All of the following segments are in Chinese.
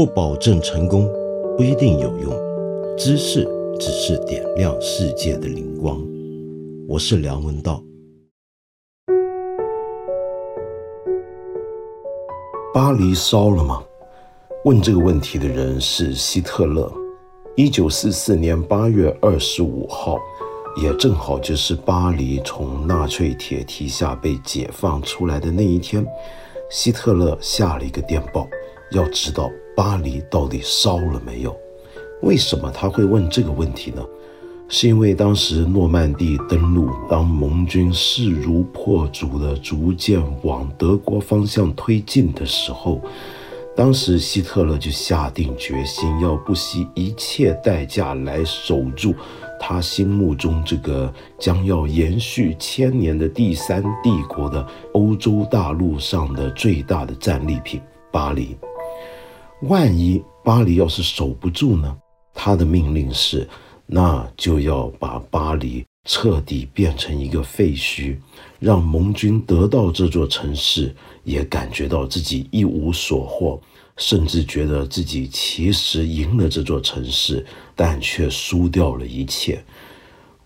不保证成功，不一定有用。知识只是点亮世界的灵光。我是梁文道。巴黎烧了吗？问这个问题的人是希特勒。一九四四年八月二十五号，也正好就是巴黎从纳粹铁蹄下被解放出来的那一天。希特勒下了一个电报，要知道巴黎到底烧了没有？为什么他会问这个问题呢？是因为当时诺曼底登陆，当盟军势如破竹的逐渐往德国方向推进的时候，当时希特勒就下定决心，要不惜一切代价来守住他心目中这个将要延续千年的第三帝国的欧洲大陆上的最大的战利品——巴黎。万一巴黎要是守不住呢？他的命令是。那就要把巴黎彻底变成一个废墟，让盟军得到这座城市，也感觉到自己一无所获，甚至觉得自己其实赢了这座城市，但却输掉了一切。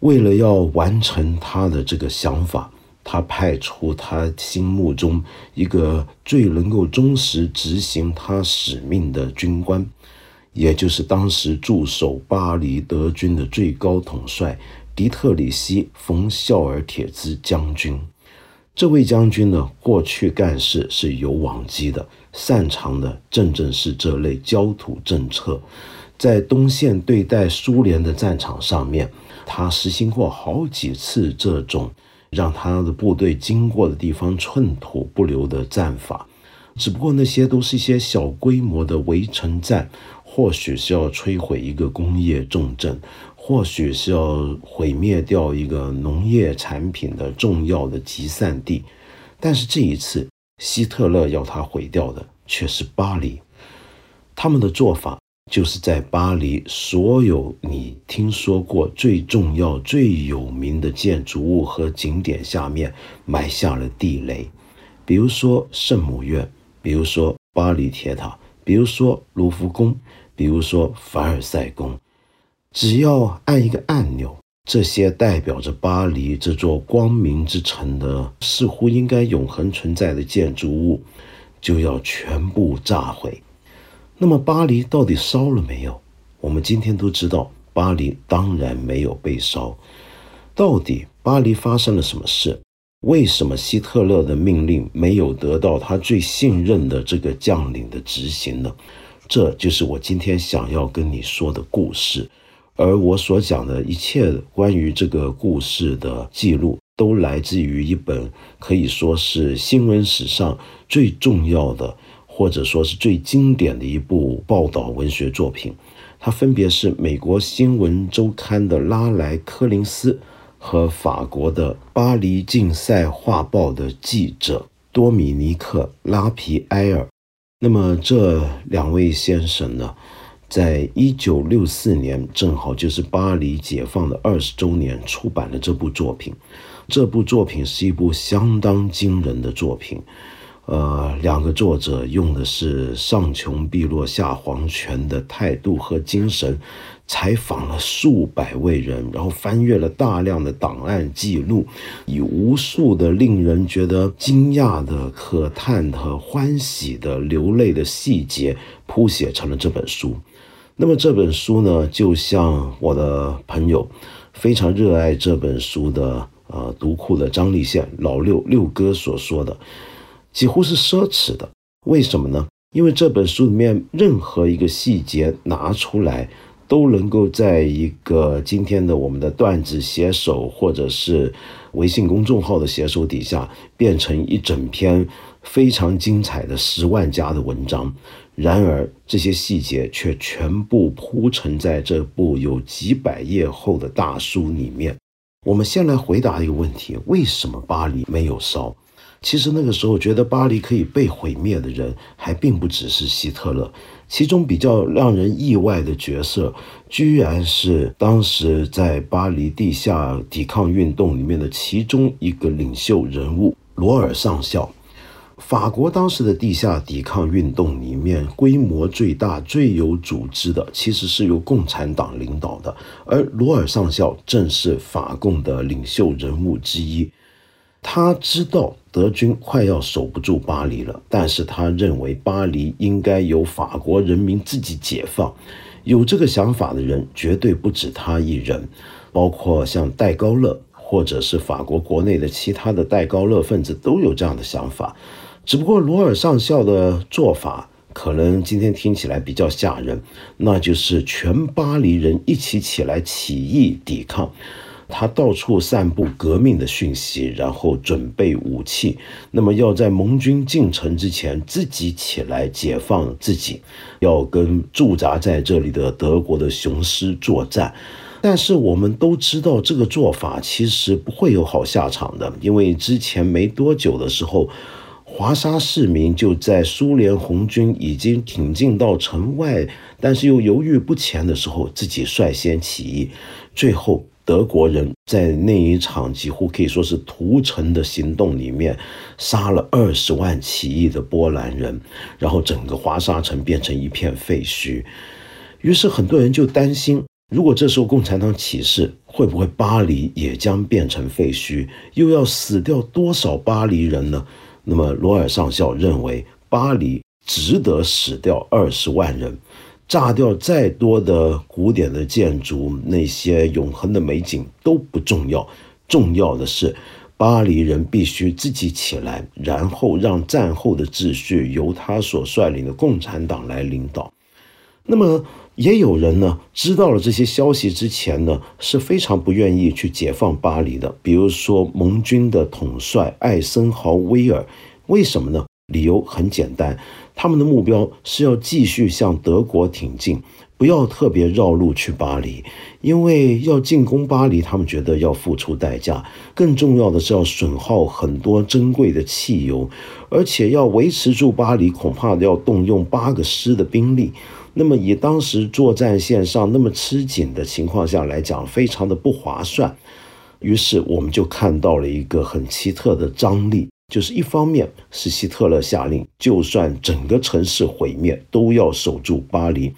为了要完成他的这个想法，他派出他心目中一个最能够忠实执行他使命的军官。也就是当时驻守巴黎德军的最高统帅迪特里希·冯·肖尔铁兹将军。这位将军呢，过去干事是有往绩的，擅长的正正是这类焦土政策。在东线对待苏联的战场上面，他实行过好几次这种让他的部队经过的地方寸土不留的战法。只不过那些都是一些小规模的围城战。或许是要摧毁一个工业重镇，或许是要毁灭掉一个农业产品的重要的集散地，但是这一次，希特勒要他毁掉的却是巴黎。他们的做法就是在巴黎所有你听说过最重要、最有名的建筑物和景点下面埋下了地雷，比如说圣母院，比如说巴黎铁塔，比如说卢浮宫。比如说凡尔赛宫，只要按一个按钮，这些代表着巴黎这座光明之城的似乎应该永恒存在的建筑物，就要全部炸毁。那么巴黎到底烧了没有？我们今天都知道，巴黎当然没有被烧。到底巴黎发生了什么事？为什么希特勒的命令没有得到他最信任的这个将领的执行呢？这就是我今天想要跟你说的故事，而我所讲的一切关于这个故事的记录，都来自于一本可以说是新闻史上最重要的，或者说是最经典的一部报道文学作品。它分别是美国新闻周刊的拉莱·柯林斯和法国的巴黎竞赛画报的记者多米尼克·拉皮埃尔。那么这两位先生呢，在一九六四年，正好就是巴黎解放的二十周年，出版了这部作品。这部作品是一部相当惊人的作品。呃，两个作者用的是上穷碧落下黄泉的态度和精神，采访了数百位人，然后翻阅了大量的档案记录，以无数的令人觉得惊讶的、可叹的、欢喜的、流泪的细节，谱写成了这本书。那么这本书呢，就像我的朋友非常热爱这本书的呃读库的张立宪老六六哥所说的。几乎是奢侈的，为什么呢？因为这本书里面任何一个细节拿出来，都能够在一个今天的我们的段子写手或者是微信公众号的写手底下，变成一整篇非常精彩的十万加的文章。然而这些细节却全部铺陈在这部有几百页厚的大书里面。我们先来回答一个问题：为什么巴黎没有烧？其实那个时候，觉得巴黎可以被毁灭的人还并不只是希特勒，其中比较让人意外的角色，居然是当时在巴黎地下抵抗运动里面的其中一个领袖人物罗尔上校。法国当时的地下抵抗运动里面，规模最大、最有组织的，其实是由共产党领导的，而罗尔上校正是法共的领袖人物之一。他知道德军快要守不住巴黎了，但是他认为巴黎应该由法国人民自己解放。有这个想法的人绝对不止他一人，包括像戴高乐，或者是法国国内的其他的戴高乐分子都有这样的想法。只不过罗尔上校的做法可能今天听起来比较吓人，那就是全巴黎人一起起来起义抵抗。他到处散布革命的讯息，然后准备武器。那么要在盟军进城之前自己起来解放自己，要跟驻扎在这里的德国的雄狮作战。但是我们都知道，这个做法其实不会有好下场的，因为之前没多久的时候。华沙市民就在苏联红军已经挺进到城外，但是又犹豫不前的时候，自己率先起义。最后，德国人在那一场几乎可以说是屠城的行动里面，杀了二十万起义的波兰人，然后整个华沙城变成一片废墟。于是很多人就担心，如果这时候共产党起事，会不会巴黎也将变成废墟？又要死掉多少巴黎人呢？那么，罗尔上校认为，巴黎值得死掉二十万人，炸掉再多的古典的建筑，那些永恒的美景都不重要，重要的是，巴黎人必须自己起来，然后让战后的秩序由他所率领的共产党来领导。那么，也有人呢，知道了这些消息之前呢，是非常不愿意去解放巴黎的。比如说，盟军的统帅艾森豪威尔，为什么呢？理由很简单，他们的目标是要继续向德国挺进，不要特别绕路去巴黎，因为要进攻巴黎，他们觉得要付出代价，更重要的是要损耗很多珍贵的汽油，而且要维持住巴黎，恐怕要动用八个师的兵力。那么，以当时作战线上那么吃紧的情况下来讲，非常的不划算。于是，我们就看到了一个很奇特的张力，就是一方面是希特勒下令，就算整个城市毁灭，都要守住巴黎；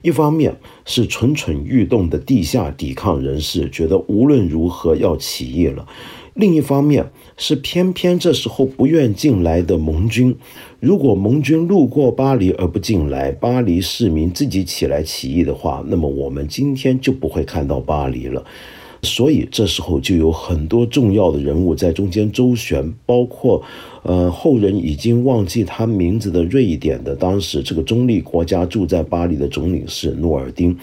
一方面是蠢蠢欲动的地下抵抗人士，觉得无论如何要起义了。另一方面是偏偏这时候不愿进来的盟军，如果盟军路过巴黎而不进来，巴黎市民自己起来起义的话，那么我们今天就不会看到巴黎了。所以这时候就有很多重要的人物在中间周旋，包括，呃，后人已经忘记他名字的瑞典的当时这个中立国家住在巴黎的总领事诺尔丁，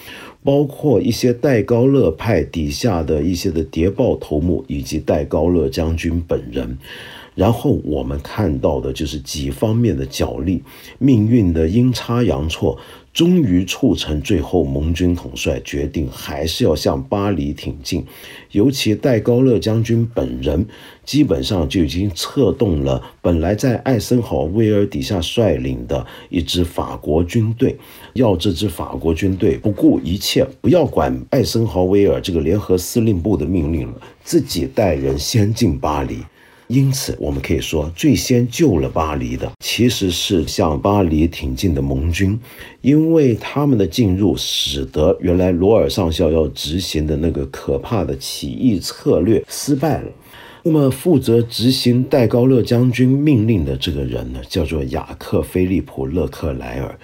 包括一些戴高乐派底下的一些的谍报头目以及戴高乐将军本人。然后我们看到的就是几方面的角力，命运的阴差阳错。终于促成最后盟军统帅决定还是要向巴黎挺进，尤其戴高乐将军本人基本上就已经策动了本来在艾森豪威尔底下率领的一支法国军队，要这支法国军队不顾一切，不要管艾森豪威尔这个联合司令部的命令了，自己带人先进巴黎。因此，我们可以说，最先救了巴黎的，其实是向巴黎挺进的盟军，因为他们的进入，使得原来罗尔上校要执行的那个可怕的起义策略失败了。那么，负责执行戴高乐将军命令的这个人呢，叫做雅克·菲利普·勒克莱尔。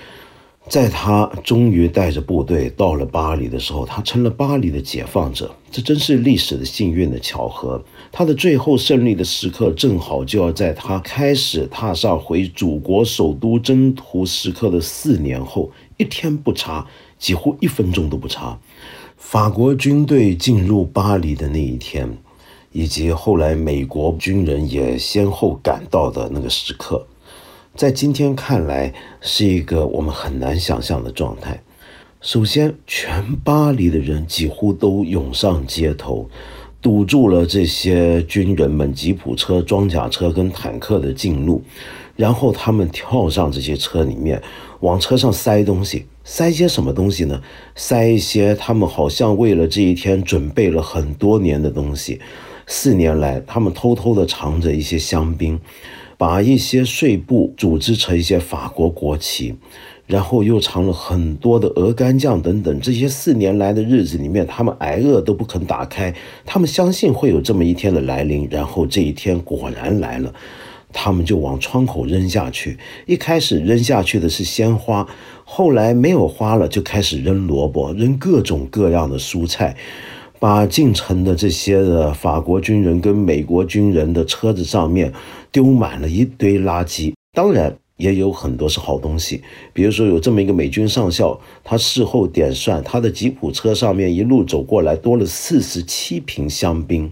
在他终于带着部队到了巴黎的时候，他成了巴黎的解放者。这真是历史的幸运的巧合。他的最后胜利的时刻，正好就要在他开始踏上回祖国首都征途时刻的四年后，一天不差，几乎一分钟都不差。法国军队进入巴黎的那一天，以及后来美国军人也先后赶到的那个时刻。在今天看来，是一个我们很难想象的状态。首先，全巴黎的人几乎都涌上街头，堵住了这些军人们吉普车、装甲车跟坦克的进路。然后他们跳上这些车里面，往车上塞东西。塞些什么东西呢？塞一些他们好像为了这一天准备了很多年的东西。四年来，他们偷偷的藏着一些香槟。把一些碎布组织成一些法国国旗。然后又藏了很多的鹅肝酱等等，这些四年来的日子里面，他们挨饿都不肯打开。他们相信会有这么一天的来临，然后这一天果然来了，他们就往窗口扔下去。一开始扔下去的是鲜花，后来没有花了，就开始扔萝卜，扔各种各样的蔬菜，把进城的这些的法国军人跟美国军人的车子上面丢满了一堆垃圾。当然。也有很多是好东西，比如说有这么一个美军上校，他事后点算，他的吉普车上面一路走过来多了四十七瓶香槟，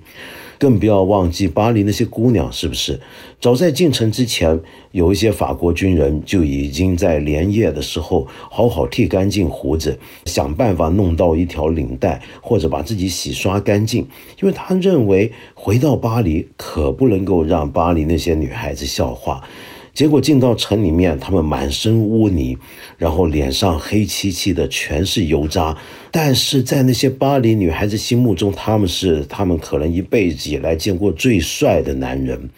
更不要忘记巴黎那些姑娘，是不是？早在进城之前，有一些法国军人就已经在连夜的时候好好剃干净胡子，想办法弄到一条领带，或者把自己洗刷干净，因为他认为回到巴黎可不能够让巴黎那些女孩子笑话。结果进到城里面，他们满身污泥，然后脸上黑漆漆的，全是油渣。但是在那些巴黎女孩子心目中，他们是他们可能一辈子以来见过最帅的男人。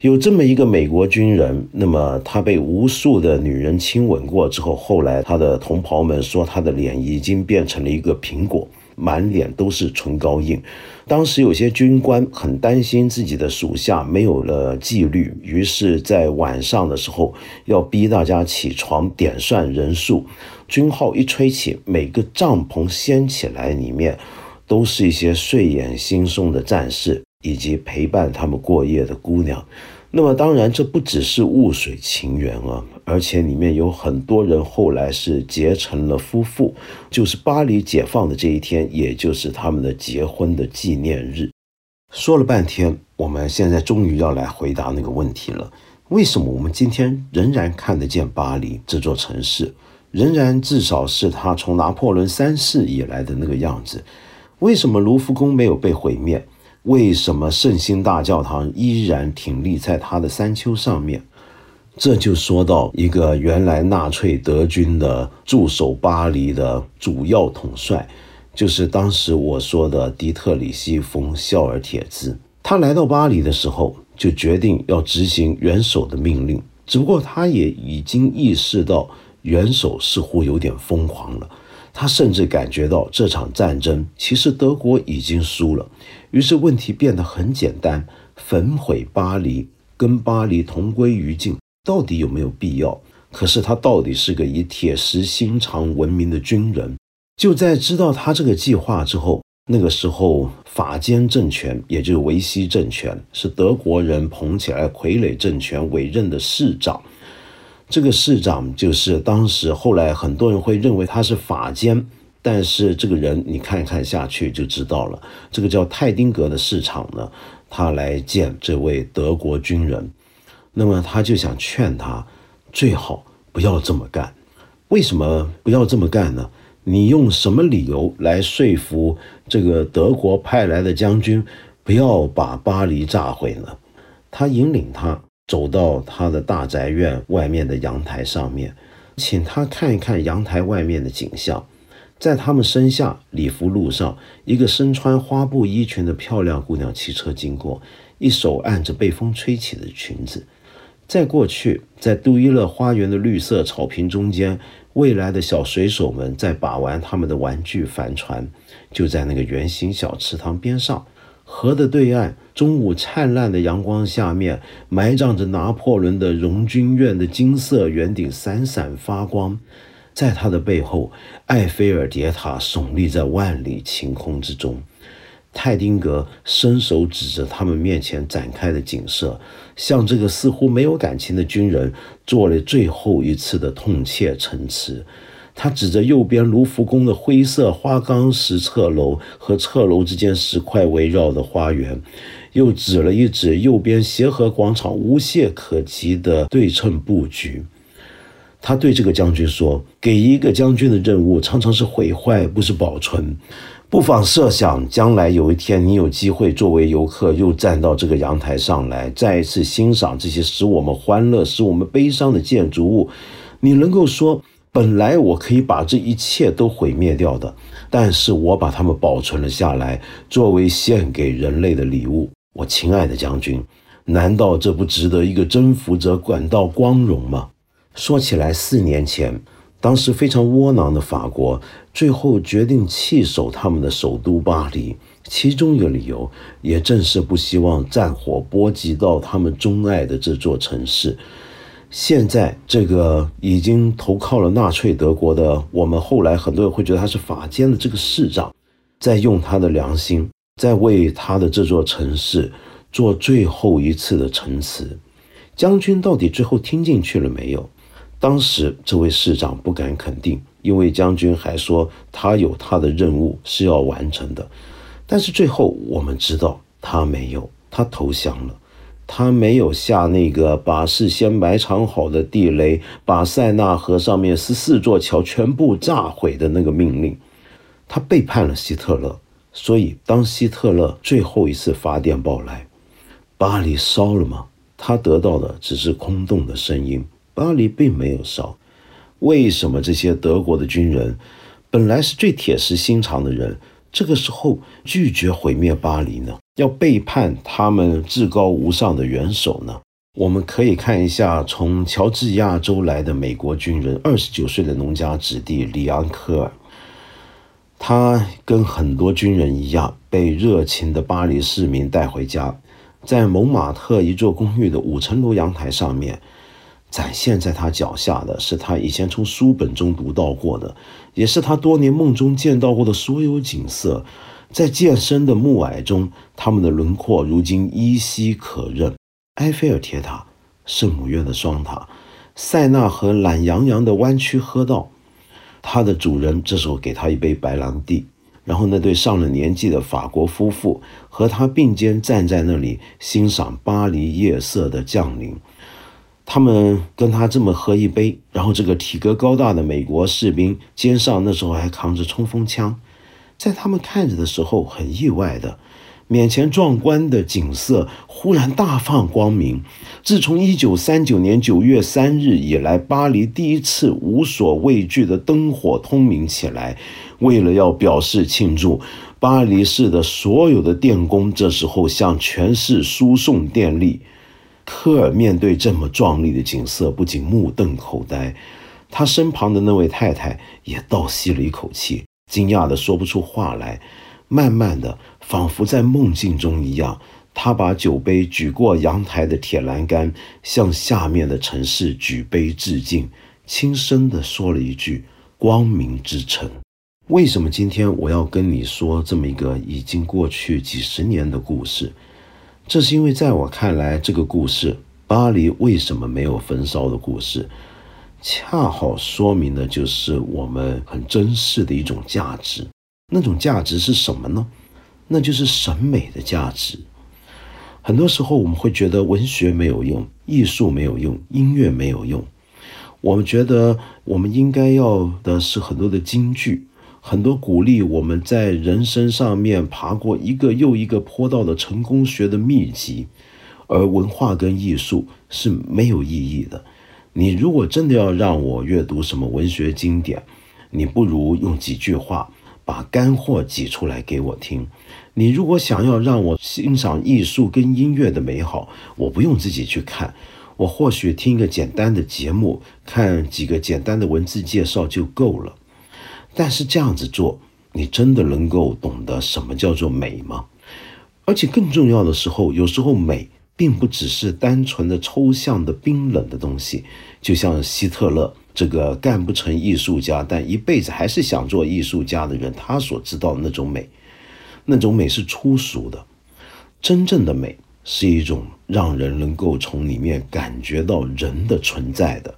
有这么一个美国军人，那么他被无数的女人亲吻过之后，后来他的同袍们说，他的脸已经变成了一个苹果。满脸都是唇膏印，当时有些军官很担心自己的属下没有了纪律，于是，在晚上的时候要逼大家起床点算人数。军号一吹起，每个帐篷掀起来，里面都是一些睡眼惺忪的战士以及陪伴他们过夜的姑娘。那么当然，这不只是雾水情缘啊，而且里面有很多人后来是结成了夫妇，就是巴黎解放的这一天，也就是他们的结婚的纪念日。说了半天，我们现在终于要来回答那个问题了：为什么我们今天仍然看得见巴黎这座城市，仍然至少是它从拿破仑三世以来的那个样子？为什么卢浮宫没有被毁灭？为什么圣心大教堂依然挺立在它的山丘上面？这就说到一个原来纳粹德军的驻守巴黎的主要统帅，就是当时我说的迪特里希·冯·肖尔铁兹。他来到巴黎的时候，就决定要执行元首的命令。只不过他也已经意识到元首似乎有点疯狂了。他甚至感觉到这场战争其实德国已经输了，于是问题变得很简单：焚毁巴黎，跟巴黎同归于尽，到底有没有必要？可是他到底是个以铁石心肠闻名的军人。就在知道他这个计划之后，那个时候法监政权，也就是维希政权，是德国人捧起来傀儡政权委任的市长。这个市长就是当时后来很多人会认为他是法监，但是这个人你看一看下去就知道了。这个叫泰丁格的市长呢，他来见这位德国军人，那么他就想劝他最好不要这么干。为什么不要这么干呢？你用什么理由来说服这个德国派来的将军不要把巴黎炸毁呢？他引领他。走到他的大宅院外面的阳台上面，请他看一看阳台外面的景象。在他们身下礼服路上，一个身穿花布衣裙的漂亮姑娘骑车经过，一手按着被风吹起的裙子。再过去，在杜伊勒花园的绿色草坪中间，未来的小水手们在把玩他们的玩具帆船。就在那个圆形小池塘边上。河的对岸，中午灿烂的阳光下面，埋葬着拿破仑的荣军院的金色圆顶闪闪发光。在他的背后，埃菲尔铁塔耸立在万里晴空之中。泰丁格伸手指着他们面前展开的景色，向这个似乎没有感情的军人做了最后一次的痛切陈词。他指着右边卢浮宫的灰色花岗石侧楼和侧楼之间石块围绕的花园，又指了一指右边协和广场无懈可击的对称布局。他对这个将军说：“给一个将军的任务常常是毁坏，不是保存。不妨设想，将来有一天你有机会作为游客，又站到这个阳台上来，再一次欣赏这些使我们欢乐、使我们悲伤的建筑物，你能够说？”本来我可以把这一切都毁灭掉的，但是我把它们保存了下来，作为献给人类的礼物。我亲爱的将军，难道这不值得一个征服者感到光荣吗？说起来，四年前，当时非常窝囊的法国，最后决定弃守他们的首都巴黎，其中一个理由，也正是不希望战火波及到他们钟爱的这座城市。现在，这个已经投靠了纳粹德国的，我们后来很多人会觉得他是法监的这个市长，在用他的良心，在为他的这座城市做最后一次的陈词。将军到底最后听进去了没有？当时这位市长不敢肯定，因为将军还说他有他的任务是要完成的。但是最后我们知道他没有，他投降了，他没有下那个把事先埋藏好的地雷，把塞纳河上面十四座桥全部炸毁的那个命令。他背叛了希特勒，所以当希特勒最后一次发电报来，巴黎烧了吗？他得到的只是空洞的声音。巴黎并没有烧，为什么这些德国的军人，本来是最铁石心肠的人，这个时候拒绝毁灭巴黎呢？要背叛他们至高无上的元首呢？我们可以看一下从乔治亚州来的美国军人，二十九岁的农家子弟里昂科尔，他跟很多军人一样，被热情的巴黎市民带回家，在蒙马特一座公寓的五层楼阳台上面。展现在他脚下的是他以前从书本中读到过的，也是他多年梦中见到过的所有景色。在渐深的暮霭中，他们的轮廓如今依稀可认：埃菲尔铁塔、圣母院的双塔、塞纳河懒洋洋的弯曲河道。它的主人这时候给他一杯白兰地，然后那对上了年纪的法国夫妇和他并肩站在那里，欣赏巴黎夜色的降临。他们跟他这么喝一杯，然后这个体格高大的美国士兵肩上那时候还扛着冲锋枪，在他们看着的时候，很意外的，面前壮观的景色忽然大放光明。自从一九三九年九月三日以来，巴黎第一次无所畏惧的灯火通明起来。为了要表示庆祝，巴黎市的所有的电工这时候向全市输送电力。科尔面对这么壮丽的景色，不仅目瞪口呆，他身旁的那位太太也倒吸了一口气，惊讶的说不出话来。慢慢的，仿佛在梦境中一样，他把酒杯举过阳台的铁栏杆，向下面的城市举杯致敬，轻声的说了一句：“光明之城。”为什么今天我要跟你说这么一个已经过去几十年的故事？这是因为，在我看来，这个故事——巴黎为什么没有焚烧的故事，恰好说明的就是我们很珍视的一种价值。那种价值是什么呢？那就是审美的价值。很多时候，我们会觉得文学没有用，艺术没有用，音乐没有用。我们觉得，我们应该要的是很多的金句。很多鼓励我们在人生上面爬过一个又一个坡道的成功学的秘籍，而文化跟艺术是没有意义的。你如果真的要让我阅读什么文学经典，你不如用几句话把干货挤出来给我听。你如果想要让我欣赏艺术跟音乐的美好，我不用自己去看，我或许听一个简单的节目，看几个简单的文字介绍就够了。但是这样子做，你真的能够懂得什么叫做美吗？而且更重要的时候，有时候美并不只是单纯的抽象的冰冷的东西。就像希特勒这个干不成艺术家，但一辈子还是想做艺术家的人，他所知道的那种美，那种美是粗俗的。真正的美是一种让人能够从里面感觉到人的存在的。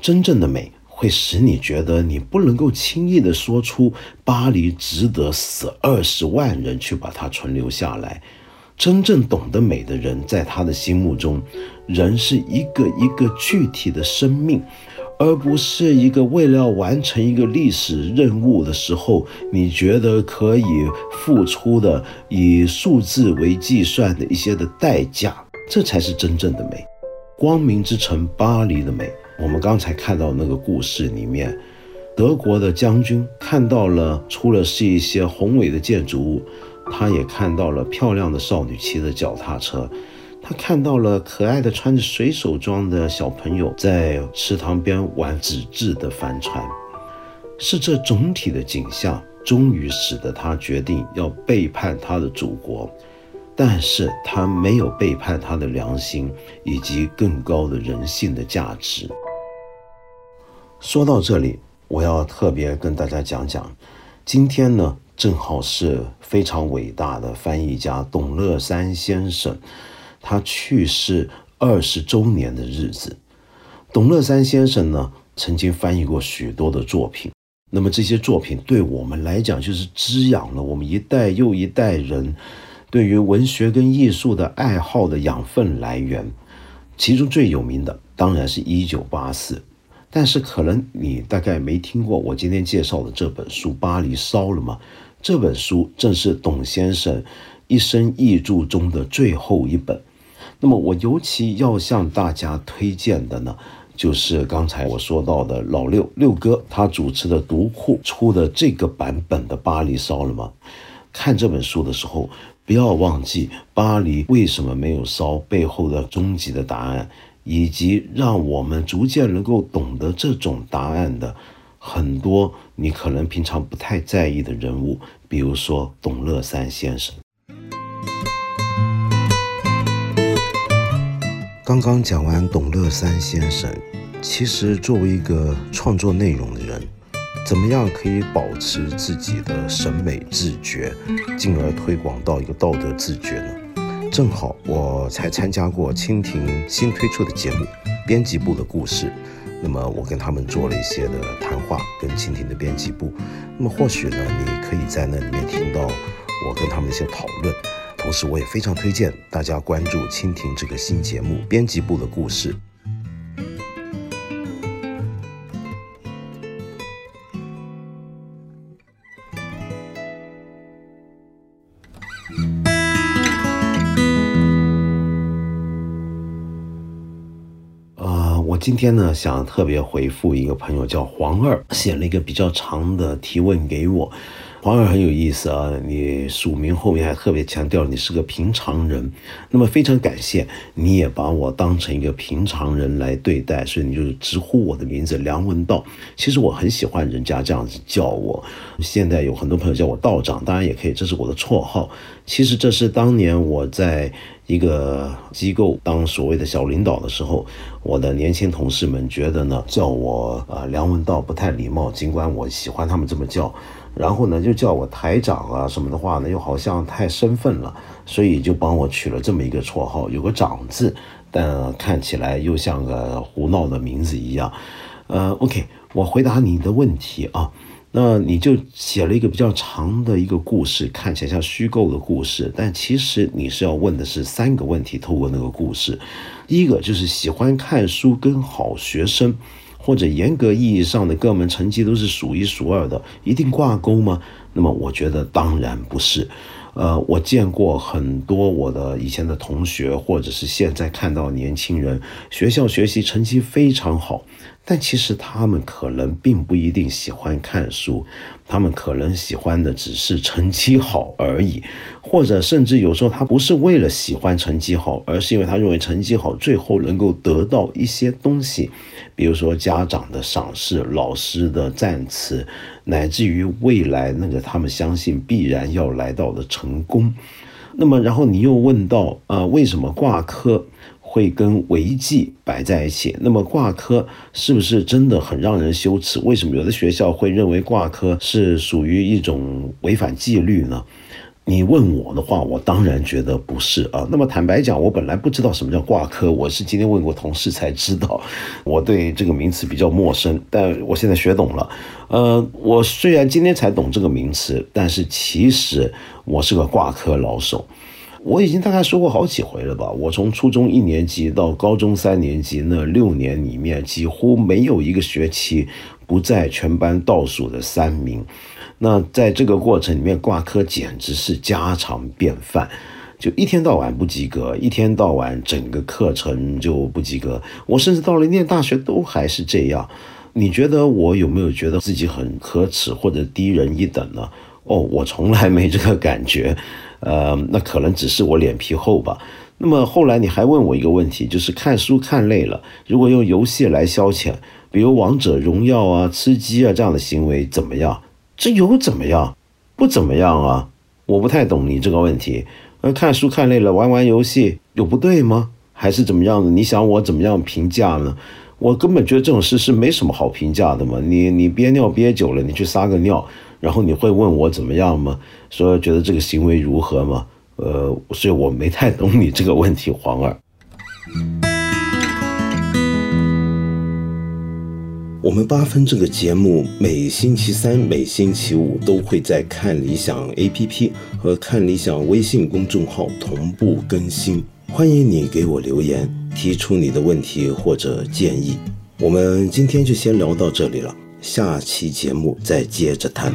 真正的美。会使你觉得你不能够轻易的说出巴黎值得死二十万人去把它存留下来。真正懂得美的人，在他的心目中，人是一个一个具体的生命，而不是一个为了要完成一个历史任务的时候，你觉得可以付出的以数字为计算的一些的代价。这才是真正的美，光明之城巴黎的美。我们刚才看到那个故事里面，德国的将军看到了，除了是一些宏伟的建筑物，他也看到了漂亮的少女骑的脚踏车。他看到了可爱的穿着水手装的小朋友在池塘边玩纸质的帆船，是这总体的景象，终于使得他决定要背叛他的祖国，但是他没有背叛他的良心以及更高的人性的价值。说到这里，我要特别跟大家讲讲，今天呢，正好是非常伟大的翻译家董乐山先生。他去世二十周年的日子，董乐山先生呢曾经翻译过许多的作品，那么这些作品对我们来讲就是滋养了我们一代又一代人对于文学跟艺术的爱好的养分来源。其中最有名的当然是一九八四，但是可能你大概没听过我今天介绍的这本书《巴黎烧了吗》？这本书正是董先生一生译著中的最后一本。那么我尤其要向大家推荐的呢，就是刚才我说到的老六六哥他主持的读库出的这个版本的《巴黎烧了吗》。看这本书的时候，不要忘记巴黎为什么没有烧背后的终极的答案，以及让我们逐渐能够懂得这种答案的很多你可能平常不太在意的人物，比如说董乐山先生。刚刚讲完董乐山先生，其实作为一个创作内容的人，怎么样可以保持自己的审美自觉，进而推广到一个道德自觉呢？正好我才参加过蜻蜓新推出的节目《编辑部的故事》，那么我跟他们做了一些的谈话，跟蜻蜓的编辑部，那么或许呢，你可以在那里面听到我跟他们一些讨论。同时，我也非常推荐大家关注蜻蜓这个新节目《编辑部的故事》。今天呢，想特别回复一个朋友，叫黄二，写了一个比较长的提问给我。黄二很有意思啊，你署名后面还特别强调你是个平常人，那么非常感谢你也把我当成一个平常人来对待，所以你就直呼我的名字梁文道。其实我很喜欢人家这样子叫我，现在有很多朋友叫我道长，当然也可以，这是我的绰号。其实这是当年我在一个机构当所谓的小领导的时候，我的年轻同事们觉得呢叫我呃梁文道不太礼貌，尽管我喜欢他们这么叫。然后呢，就叫我台长啊什么的话呢，又好像太身份了，所以就帮我取了这么一个绰号，有个长字，但看起来又像个胡闹的名字一样。呃，OK，我回答你的问题啊，那你就写了一个比较长的一个故事，看起来像虚构的故事，但其实你是要问的是三个问题，透过那个故事，第一个就是喜欢看书跟好学生。或者严格意义上的各门成绩都是数一数二的，一定挂钩吗？那么我觉得当然不是。呃，我见过很多我的以前的同学，或者是现在看到年轻人，学校学习成绩非常好。但其实他们可能并不一定喜欢看书，他们可能喜欢的只是成绩好而已，或者甚至有时候他不是为了喜欢成绩好，而是因为他认为成绩好最后能够得到一些东西，比如说家长的赏识、老师的赞词，乃至于未来那个他们相信必然要来到的成功。那么，然后你又问到，呃，为什么挂科？会跟违纪摆在一起，那么挂科是不是真的很让人羞耻？为什么有的学校会认为挂科是属于一种违反纪律呢？你问我的话，我当然觉得不是啊。那么坦白讲，我本来不知道什么叫挂科，我是今天问过同事才知道，我对这个名词比较陌生，但我现在学懂了。呃，我虽然今天才懂这个名词，但是其实我是个挂科老手。我已经大概说过好几回了吧。我从初中一年级到高中三年级那六年里面，几乎没有一个学期不在全班倒数的三名。那在这个过程里面，挂科简直是家常便饭，就一天到晚不及格，一天到晚整个课程就不及格。我甚至到了念大学都还是这样。你觉得我有没有觉得自己很可耻或者低人一等呢？哦，我从来没这个感觉。呃，那可能只是我脸皮厚吧。那么后来你还问我一个问题，就是看书看累了，如果用游戏来消遣，比如王者荣耀啊、吃鸡啊这样的行为怎么样？这有怎么样？不怎么样啊！我不太懂你这个问题。呃，看书看累了，玩玩游戏有不对吗？还是怎么样的？你想我怎么样评价呢？我根本觉得这种事是没什么好评价的嘛。你你憋尿憋久了，你去撒个尿，然后你会问我怎么样吗？说觉得这个行为如何吗？呃，所以我没太懂你这个问题，黄儿。我们八分这个节目每星期三、每星期五都会在看理想 APP 和看理想微信公众号同步更新，欢迎你给我留言，提出你的问题或者建议。我们今天就先聊到这里了，下期节目再接着谈。